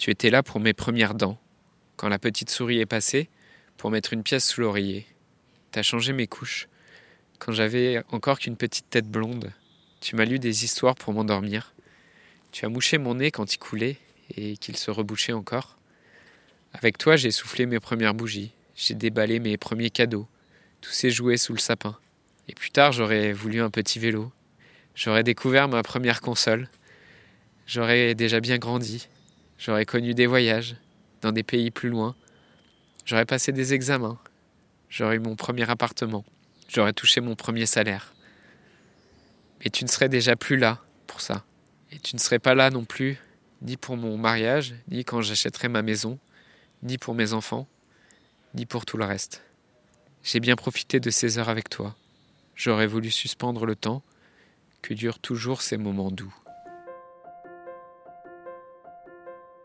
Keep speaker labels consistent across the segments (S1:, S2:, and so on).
S1: Tu étais là pour mes premières dents, quand la petite souris est passée, pour mettre une pièce sous l'oreiller. T'as changé mes couches, quand j'avais encore qu'une petite tête blonde. Tu m'as lu des histoires pour m'endormir. Tu as mouché mon nez quand il coulait et qu'il se rebouchait encore. Avec toi, j'ai soufflé mes premières bougies, j'ai déballé mes premiers cadeaux, tous ces jouets sous le sapin. Et plus tard, j'aurais voulu un petit vélo. J'aurais découvert ma première console. J'aurais déjà bien grandi. J'aurais connu des voyages dans des pays plus loin. J'aurais passé des examens. J'aurais eu mon premier appartement. J'aurais touché mon premier salaire. Mais tu ne serais déjà plus là pour ça. Et tu ne serais pas là non plus, ni pour mon mariage, ni quand j'achèterai ma maison, ni pour mes enfants, ni pour tout le reste. J'ai bien profité de ces heures avec toi. J'aurais voulu suspendre le temps que durent toujours ces moments doux.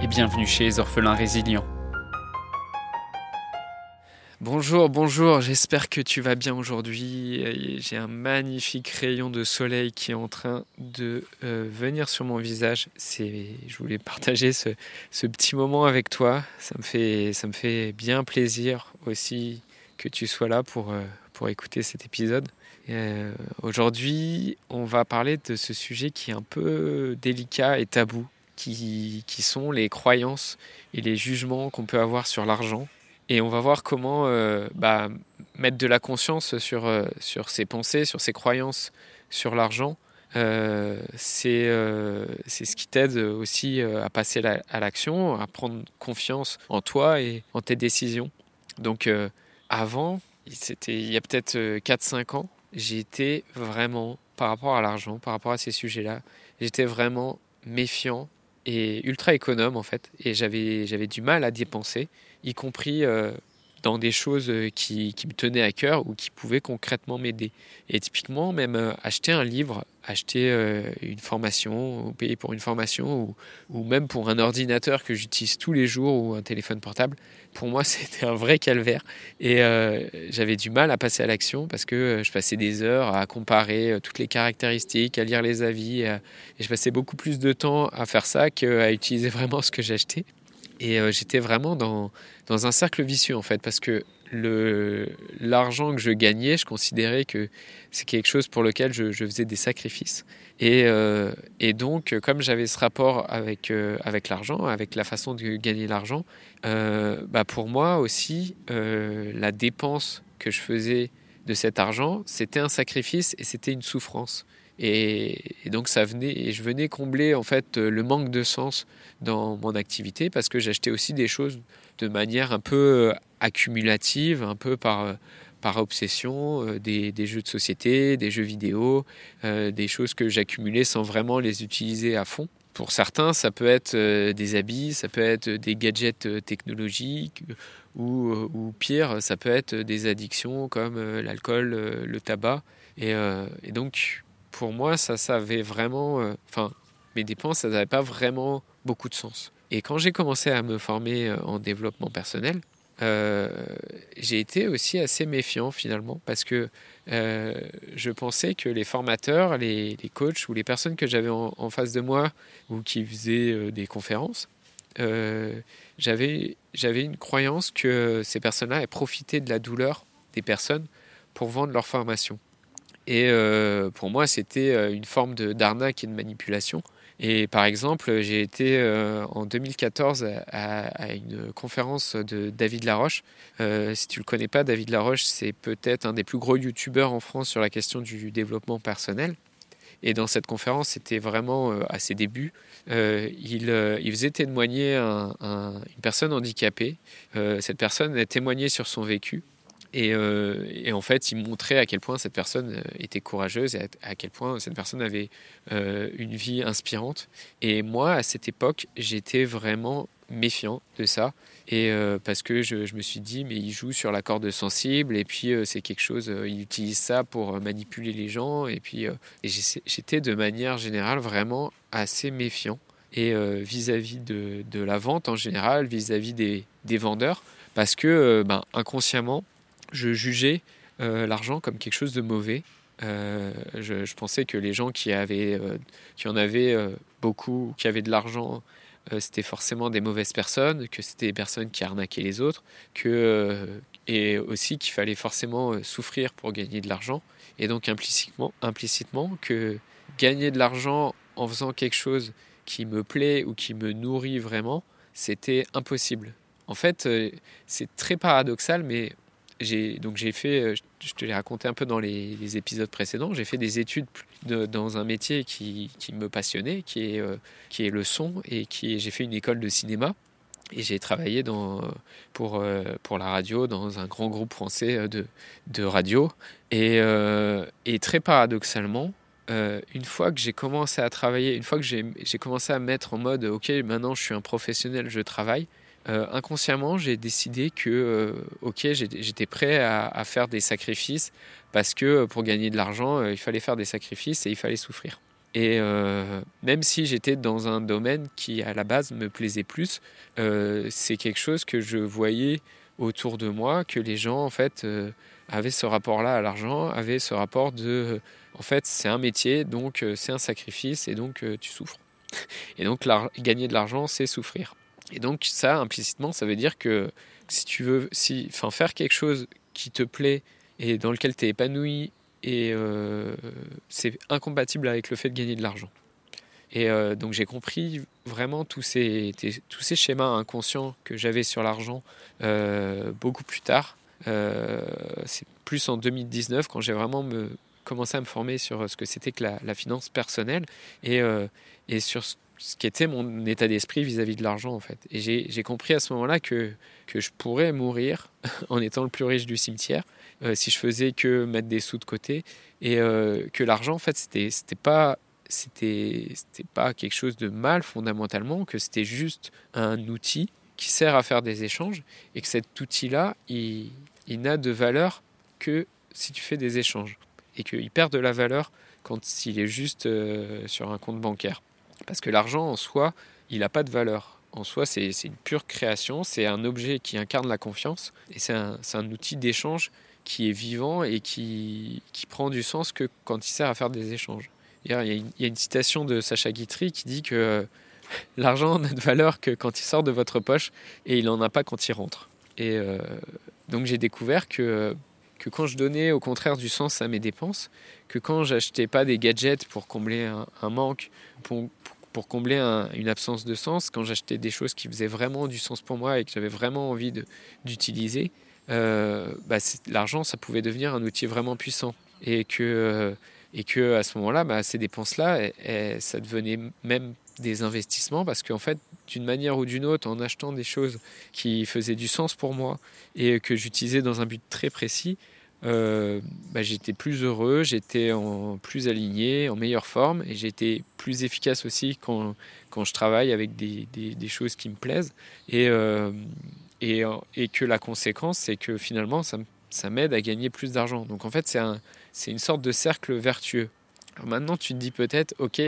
S2: et bienvenue chez les orphelins résilients.
S1: Bonjour, bonjour, j'espère que tu vas bien aujourd'hui. J'ai un magnifique rayon de soleil qui est en train de euh, venir sur mon visage. Je voulais partager ce, petit moment avec toi. Ça me, fait, ça me fait bien plaisir aussi que tu sois là pour, euh, pour écouter cet épisode. Euh, aujourd'hui, on va parler de ce sujet qui est un peu délicat et tabou, qui, sont les croyances et les jugements qu'on peut avoir sur l'argent et on va voir comment euh, bah, mettre de la conscience sur, euh, sur ses pensées, sur ses croyances, sur l'argent. Euh, c'est ce qui t'aide aussi à passer à l'action, à prendre confiance en toi et en tes décisions. Donc avant, c'était il y a peut-être 4-5 ans, j'étais vraiment, par rapport à l'argent, par rapport à ces sujets-là, j'étais vraiment méfiant et ultra économe en fait. Et j'avais du mal à dépenser y compris euh, dans des choses euh, qui, me tenaient à cœur ou qui pouvaient concrètement m'aider. Et typiquement, même euh, acheter un livre, acheter une formation, payer pour une formation, ou, même pour un ordinateur que j'utilise tous les jours ou un téléphone portable, pour moi, c'était un vrai calvaire. Et j'avais du mal à passer à l'action parce que je passais des heures à comparer toutes les caractéristiques, à lire les avis, et je passais beaucoup plus de temps à faire ça qu'à utiliser vraiment ce que j'achetais. Et euh, j'étais vraiment dans, dans un cercle vicieux en fait, parce que l'argent que je gagnais, je considérais que c'est quelque chose pour lequel je, faisais des sacrifices. Et, euh, et donc, comme j'avais ce rapport avec, euh, avec l'argent, avec la façon de gagner l'argent, bah pour moi aussi, la dépense que je faisais de cet argent, c'était un sacrifice et c'était une souffrance. Et, donc ça venait, et je venais combler en fait le manque de sens dans mon activité parce que j'achetais aussi des choses de manière un peu euh, accumulative, un peu par, euh, par obsession, euh, des, des, jeux de société, des jeux vidéo, des choses que j'accumulais sans vraiment les utiliser à fond. Pour certains, ça peut être des habits, ça peut être des gadgets technologiques, ou, ou pire, ça peut être des addictions comme l'alcool, le tabac. Et donc, pour moi, ça, ça avait vraiment. Euh, enfin, mes dépenses, ça n'avait pas vraiment beaucoup de sens. Et quand j'ai commencé à me former euh, en développement personnel, euh, j'ai été aussi assez méfiant finalement parce que je pensais que les formateurs, les, coachs ou les personnes que j'avais en, face de moi ou qui faisaient des conférences, j'avais une croyance que ces personnes-là aient profité de la douleur des personnes pour vendre leur formation. Et euh, pour moi, c'était euh, une forme d'arnaque et de manipulation. Et par exemple, j'ai été euh, en 2014 à, une conférence de David Laroche. si tu ne le connais pas, David Laroche, c'est peut-être un des plus gros youtubeurs en France sur la question du développement personnel. Et dans cette conférence, c'était vraiment à ses débuts. il, faisait témoigner une personne handicapée. cette personne a témoigné sur son vécu. Euh, et, en fait, il montrait à quel point cette personne euh, était courageuse et à, quel point cette personne avait euh, une vie inspirante. Et moi, à cette époque, j'étais vraiment méfiant de ça. Et parce que je, me suis dit, mais il joue sur la corde sensible, et puis c'est quelque chose, il utilise ça pour manipuler les gens, et puis j'étais de manière générale vraiment assez méfiant. Et vis-à-vis de, la vente en général, vis-à-vis des, des, vendeurs, parce que ben, inconsciemment, je jugeais l'argent comme quelque chose de mauvais euh, je, pensais que les gens qui, avaient, euh, qui en avaient euh, beaucoup, qui avaient de l'argent, c'était forcément des mauvaises personnes, que c'était des personnes qui arnaquaient les autres, que, et aussi qu'il fallait forcément souffrir pour gagner de l'argent. Et donc implicitement, implicitement que gagner de l'argent en faisant quelque chose qui me plaît ou qui me nourrit vraiment, c'était impossible. En fait, c'est très paradoxal, mais donc j'ai fait, euh, je te l'ai raconté un peu dans les, épisodes précédents, j'ai fait des études dans un métier qui, me passionnait, qui est, euh, le son, et j'ai fait une école de cinéma. Et j'ai travaillé euh, pour la radio dans un grand groupe français de, radio. Et très paradoxalement, une fois que j'ai commencé à travailler, une fois que j'ai commencé à mettre en mode, ok, maintenant je suis un professionnel, je travaille, euh, inconsciemment, j'ai décidé que, euh, ok, j'étais prêt à, faire des sacrifices parce que euh, pour gagner de l'argent, il fallait faire des sacrifices et il fallait souffrir. Et même si j'étais dans un domaine qui à la base me plaisait plus, c'est quelque chose que je voyais autour de moi, que les gens en fait avaient ce rapport-là à l'argent, avaient ce rapport de, en fait, c'est un métier, donc c'est un sacrifice et donc tu souffres. Et donc gagner de l'argent, c'est souffrir. Et donc ça, implicitement, ça veut dire que si tu veux si, faire quelque chose qui te plaît et dans lequel tu es épanoui, euh, c'est incompatible avec le fait de gagner de l'argent. Et euh, donc j'ai compris vraiment tous ces, tous ces schémas inconscients que j'avais sur l'argent euh, beaucoup plus tard. c'est plus en 2019 quand j'ai vraiment me, commencé à me former sur ce que c'était que la, la, finance personnelle et, et sur ce qui était mon état d'esprit vis-à-vis de l'argent en fait. Et j'ai compris à ce moment-là que, que je pourrais mourir en étant le plus riche du cimetière euh, si je faisais que mettre des sous de côté et euh, que l'argent en fait c'était c'était pas c'était pas quelque chose de mal fondamentalement que c'était juste un outil qui sert à faire des échanges et que cet outil là il, il n'a de valeur que si tu fais des échanges et qu'il perd de la valeur quand il est juste euh, sur un compte bancaire. Parce que l'argent en soi, il n'a pas de valeur. En soi, c'est une pure création, c'est un objet qui incarne la confiance, et c'est un, un, outil d'échange qui est vivant et qui, qui, prend du sens que quand il sert à faire des échanges. Il y a une, citation de Sacha Guitry qui dit que euh, l'argent n'a de valeur que quand il sort de votre poche et il n'en a pas quand il rentre. Et euh, donc j'ai découvert que, que quand je donnais au contraire du sens à mes dépenses, que quand j'achetais pas des gadgets pour combler un, manque, pour combler une absence de sens, quand j'achetais des choses qui faisaient vraiment du sens pour moi et que j'avais vraiment envie d'utiliser, euh, bah, l'argent, ça pouvait devenir un outil vraiment puissant. Et que, euh, et que à ce moment-là, bah, ces dépenses-là, ça devenait même des investissements parce qu'en fait, d'une manière ou d'une autre, en achetant des choses qui faisaient du sens pour moi et que j'utilisais dans un but très précis, euh, bah, j'étais plus heureux, j'étais plus aligné, en meilleure forme et j'étais plus efficace aussi quand, quand je travaille avec des, des, choses qui me plaisent et, euh, et, et, que la conséquence c'est que finalement ça, ça m'aide à gagner plus d'argent. Donc en fait c'est un, une sorte de cercle vertueux maintenant, tu te dis peut-être, ok,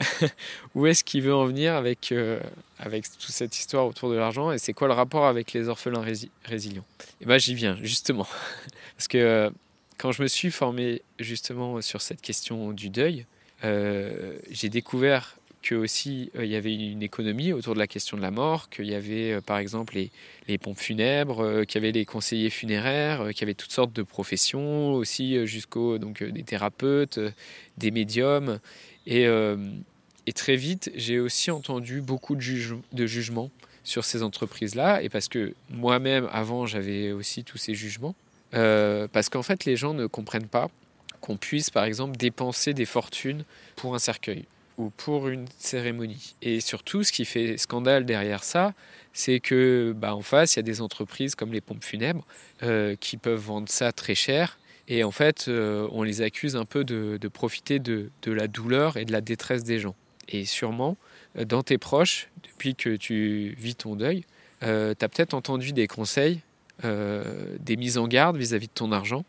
S1: où est-ce qu'il veut en venir avec, euh, avec toute cette histoire autour de l'argent et c'est quoi le rapport avec les orphelins résilients? Et eh bien, j'y viens, justement. Parce que euh, quand je me suis formé justement sur cette question du deuil, euh, j'ai découvert que aussi euh, il y avait une économie autour de la question de la mort, qu'il y avait euh, par exemple les, pompes funèbres, euh, qu'il y avait les conseillers funéraires, qu'il y avait toutes sortes de professions aussi jusqu'aux donc des thérapeutes, des médiums. Et, très vite j'ai aussi entendu beaucoup de jugements sur ces entreprises-là. Et parce que moi-même avant j'avais aussi tous ces jugements. Parce qu'en fait les gens ne comprennent pas qu'on puisse par exemple dépenser des fortunes pour un cercueil ou pour une cérémonie. Et surtout, ce qui fait scandale derrière ça, c'est que bah, en face, il y a des entreprises comme les pompes funèbres euh, qui peuvent vendre ça très cher. Et en fait, euh, on les accuse un peu de, profiter de, la douleur et de la détresse des gens. Et sûrement, dans tes proches, depuis que tu vis ton deuil, tu as peut-être entendu des conseils, des mises en garde vis-à-vis de ton argent.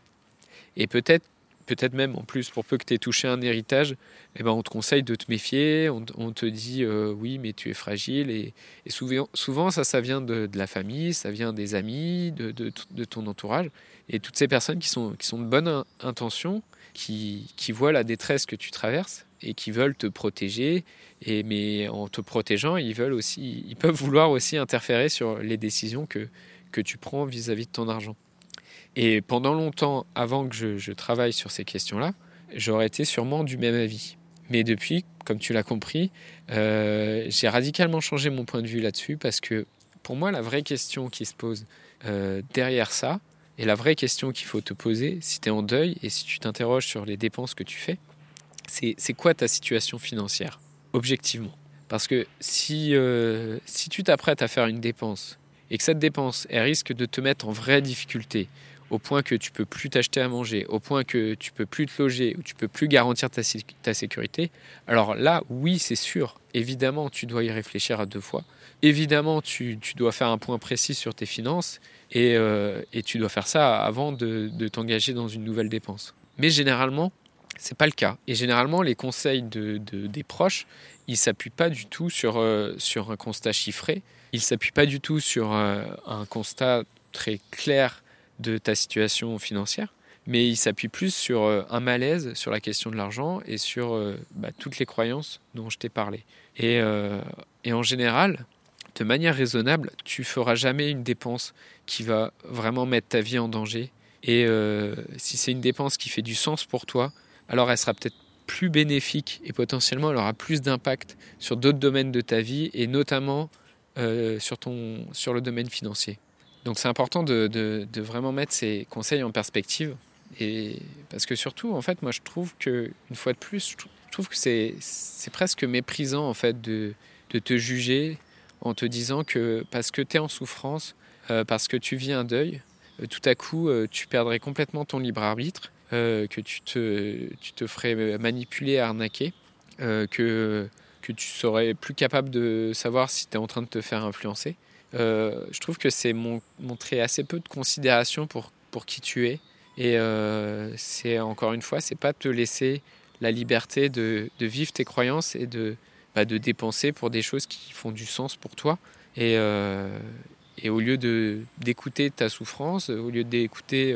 S1: Et peut-être peut-être même en plus, pour peu que tu aies touché un héritage, eh ben, on te conseille de te méfier, on, te dit euh, oui, mais tu es fragile. Et, souvent, souvent, ça, ça vient de, la famille, ça vient des amis, de, ton entourage. Et toutes ces personnes qui sont, qui sont de bonne intention, qui, qui, voient la détresse que tu traverses et qui veulent te protéger. Et, mais en te protégeant, ils, veulent aussi, ils peuvent vouloir aussi interférer sur les décisions que, que tu prends vis à -vis de ton argent. Et pendant longtemps, avant que je, travaille sur ces questions-là, j'aurais été sûrement du même avis. Mais depuis, comme tu l'as compris, euh, j'ai radicalement changé mon point de vue là-dessus parce que pour moi, la vraie question qui se pose euh, derrière ça, et la vraie question qu'il faut te poser si tu es en deuil et si tu t'interroges sur les dépenses que tu fais, c'est quoi ta situation financière, objectivement? Parce que si, euh, si tu t'apprêtes à faire une dépense et que cette dépense, risque de te mettre en vraie difficulté, au point que tu peux plus t'acheter à manger, au point que tu peux plus te loger, ou tu peux plus garantir ta, ta sécurité, alors là, oui, c'est sûr, évidemment, tu dois y réfléchir à deux fois. Évidemment, tu, dois faire un point précis sur tes finances et, euh, tu dois faire ça avant de, t'engager dans une nouvelle dépense. Mais généralement, c'est pas le cas. Et généralement, les conseils de, des proches, ils s'appuient pas du tout sur, euh, sur un constat chiffré. Ils s'appuient pas du tout sur euh, un constat très clair de ta situation financière, mais il s'appuie plus sur euh, un malaise sur la question de l'argent et sur euh, bah, toutes les croyances dont je t'ai parlé. Et, et, en général, de manière raisonnable, tu feras jamais une dépense qui va vraiment mettre ta vie en danger. Et si c'est une dépense qui fait du sens pour toi, alors elle sera peut-être plus bénéfique et potentiellement elle aura plus d'impact sur d'autres domaines de ta vie et notamment sur, ton, sur le domaine financier. Donc c'est important de, vraiment mettre ces conseils en perspective. Et parce que surtout, en fait, moi je trouve que, une fois de plus, je trouve que c'est, presque méprisant en fait de, te juger en te disant que parce que tu es en souffrance, euh, parce que tu vis un deuil, euh, tout à coup euh, tu perdrais complètement ton libre arbitre, que tu te, tu te ferais manipuler, arnaquer, que, que tu serais plus capable de savoir si tu es en train de te faire influencer. Euh, je trouve que c'est montrer assez peu de considération pour, pour qui tu es. Et euh, c'est encore une fois, c'est pas te laisser la liberté de, vivre tes croyances et de, bah, de dépenser pour des choses qui font du sens pour toi. Et, euh, et au lieu d'écouter ta souffrance, au lieu d'écouter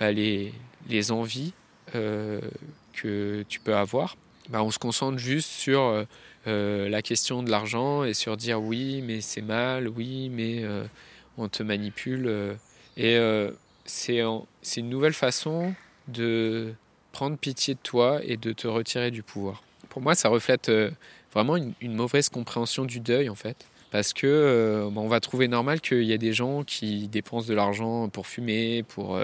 S1: bah, les, les, envies que tu peux avoir, bah, on se concentre juste sur euh, la question de l'argent et sur dire oui, mais c'est mal, oui, mais euh, on te manipule. Euh. et c'est une nouvelle façon de prendre pitié de toi et de te retirer du pouvoir. Pour moi, ça reflète vraiment une, mauvaise compréhension du deuil, en fait. Parce que on va trouver normal qu'il y a des gens qui dépensent de l'argent pour fumer, pour,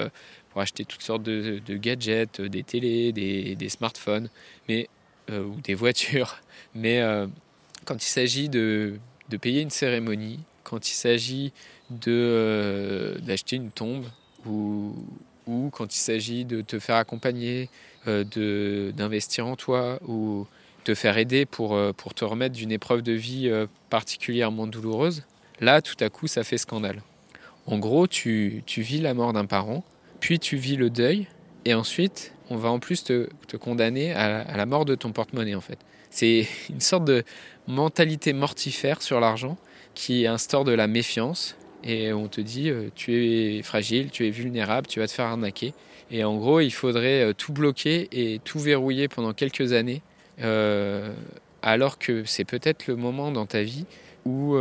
S1: pour acheter toutes sortes de, gadgets, des télés, des, des smartphones. Mais ou des voitures. Mais euh, quand il s'agit de, de, payer une cérémonie, quand il s'agit euh, d'acheter une tombe ou, ou quand il s'agit de te faire accompagner, d'investir en toi ou te faire aider pour, pour te remettre d'une épreuve de vie particulièrement douloureuse, là, tout à coup, ça fait scandale. En gros, tu, tu vis la mort d'un parent, puis tu vis le deuil, et ensuite, on va en plus te, condamner à, la mort de ton porte-monnaie en fait. C'est une sorte de mentalité mortifère sur l'argent qui instaure de la méfiance et on te dit euh, tu es fragile, tu es vulnérable, tu vas te faire arnaquer. Et en gros, il faudrait euh, tout bloquer et tout verrouiller pendant quelques années, euh, alors que c'est peut-être le moment dans ta vie où,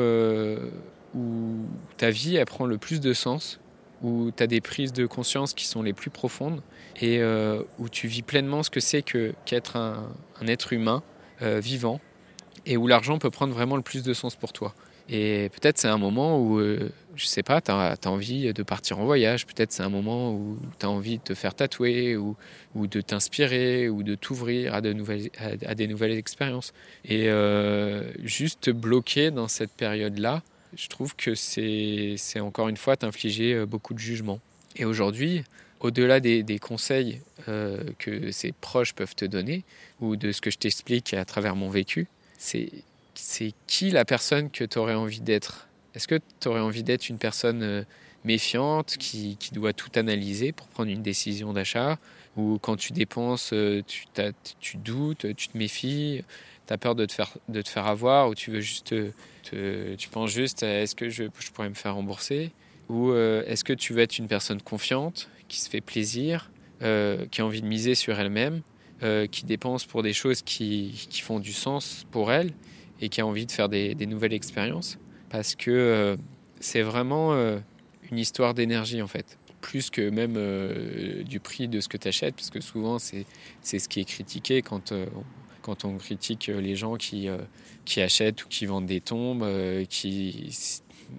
S1: ta vie elle prend le plus de sens, où tu as des prises de conscience qui sont les plus profondes et euh, où tu vis pleinement ce que c'est que, qu'être un, être humain euh, vivant et où l'argent peut prendre vraiment le plus de sens pour toi. Et peut-être c'est un moment où, euh, je sais pas, tu as, envie de partir en voyage, peut-être c'est un moment où tu as envie de te faire tatouer ou, ou de t'inspirer ou de t'ouvrir à, de à, des nouvelles expériences. Et juste te bloquer dans cette période-là, je trouve que c'est encore une fois t'infliger euh, beaucoup de jugements. Et aujourd'hui, au-delà des, conseils euh, que ces proches peuvent te donner, ou de ce que je t'explique à travers mon vécu, c'est qui la personne que tu aurais envie d'être? Est-ce que tu aurais envie d'être une personne euh, méfiante qui, doit tout analyser pour prendre une décision d'achat? Ou quand tu dépenses, tu doutes, tu te méfies, tu as peur de te, faire, de te faire avoir ou tu veux juste te, tu penses juste est-ce que je, je, pourrais me faire rembourser? Ou euh, est-ce que tu veux être une personne confiante, qui se fait plaisir, qui a envie de miser sur elle-même qui dépense pour des choses qui, qui, font du sens pour elle et qui a envie de faire des, nouvelles expériences? Parce que euh, c'est vraiment euh, une histoire d'énergie en fait. Plus que même euh, du prix de ce que tu achètes, parce que souvent c'est ce qui est critiqué quand, quand on critique les gens qui, qui achètent ou qui vendent des tombes. qui,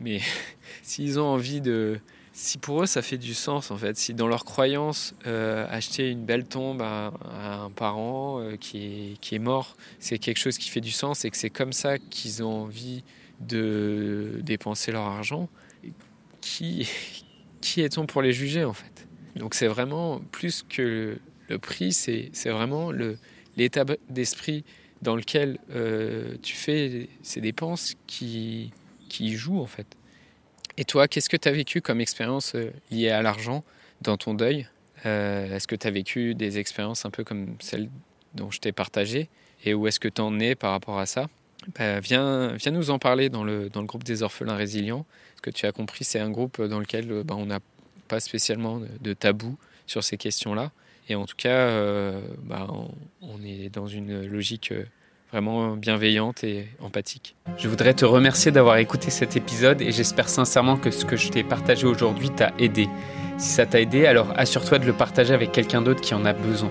S1: mais s'ils ont envie de, si pour eux ça fait du sens en fait, si dans leur croyance euh, acheter une belle tombe à, un parent euh, qui, est, qui est mort, c'est quelque chose qui fait du sens et que c'est comme ça qu'ils ont envie de dépenser leur argent, qui, qui est-on pour les juger en fait? Donc c'est vraiment plus que le, prix, c'est vraiment l'état d'esprit dans lequel euh, tu fais ces dépenses qui, qui jouent en fait. Et toi, qu'est-ce que tu as vécu comme expérience euh, liée à l'argent dans ton deuil? Euh, Est-ce que tu as vécu des expériences un peu comme celles dont je t'ai partagé? Et où est-ce que tu en es par rapport à ça? Bah, viens, viens nous en parler dans le, dans le groupe des orphelins résilients. Ce que tu as compris, c'est un groupe dans lequel bah, on n'a pas spécialement de, tabou sur ces questions-là. Et en tout cas, bah, on, on, est dans une logique vraiment bienveillante et empathique.
S2: Je voudrais te remercier d'avoir écouté cet épisode et j'espère sincèrement que ce que je t'ai partagé aujourd'hui t'a aidé. Si ça t'a aidé, alors assure-toi de le partager avec quelqu'un d'autre qui en a besoin.